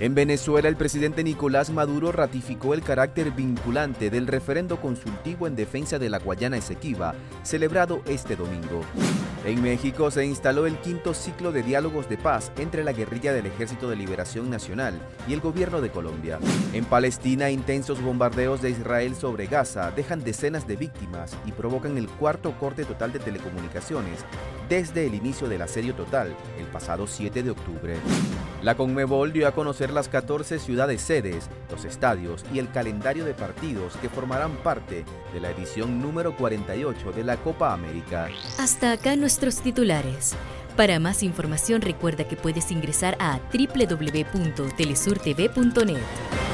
En Venezuela, el presidente Nicolás Maduro ratificó el carácter vinculante del referendo consultivo en defensa de la Guayana Esequiba, celebrado este domingo. En México se instaló el quinto ciclo de diálogos de paz entre la guerrilla del Ejército de Liberación Nacional y el gobierno de Colombia. En Palestina, intensos bombardeos de Israel sobre Gaza dejan decenas de víctimas y provocan el cuarto corte total de telecomunicaciones desde el inicio del asedio total, el pasado 7 de octubre. La Conmebol dio a conocer las 14 ciudades sedes, los estadios y el calendario de partidos que formarán parte de la edición número 48 de la Copa América. Hasta acá nuestros titulares. Para más información recuerda que puedes ingresar a www.telesurtv.net.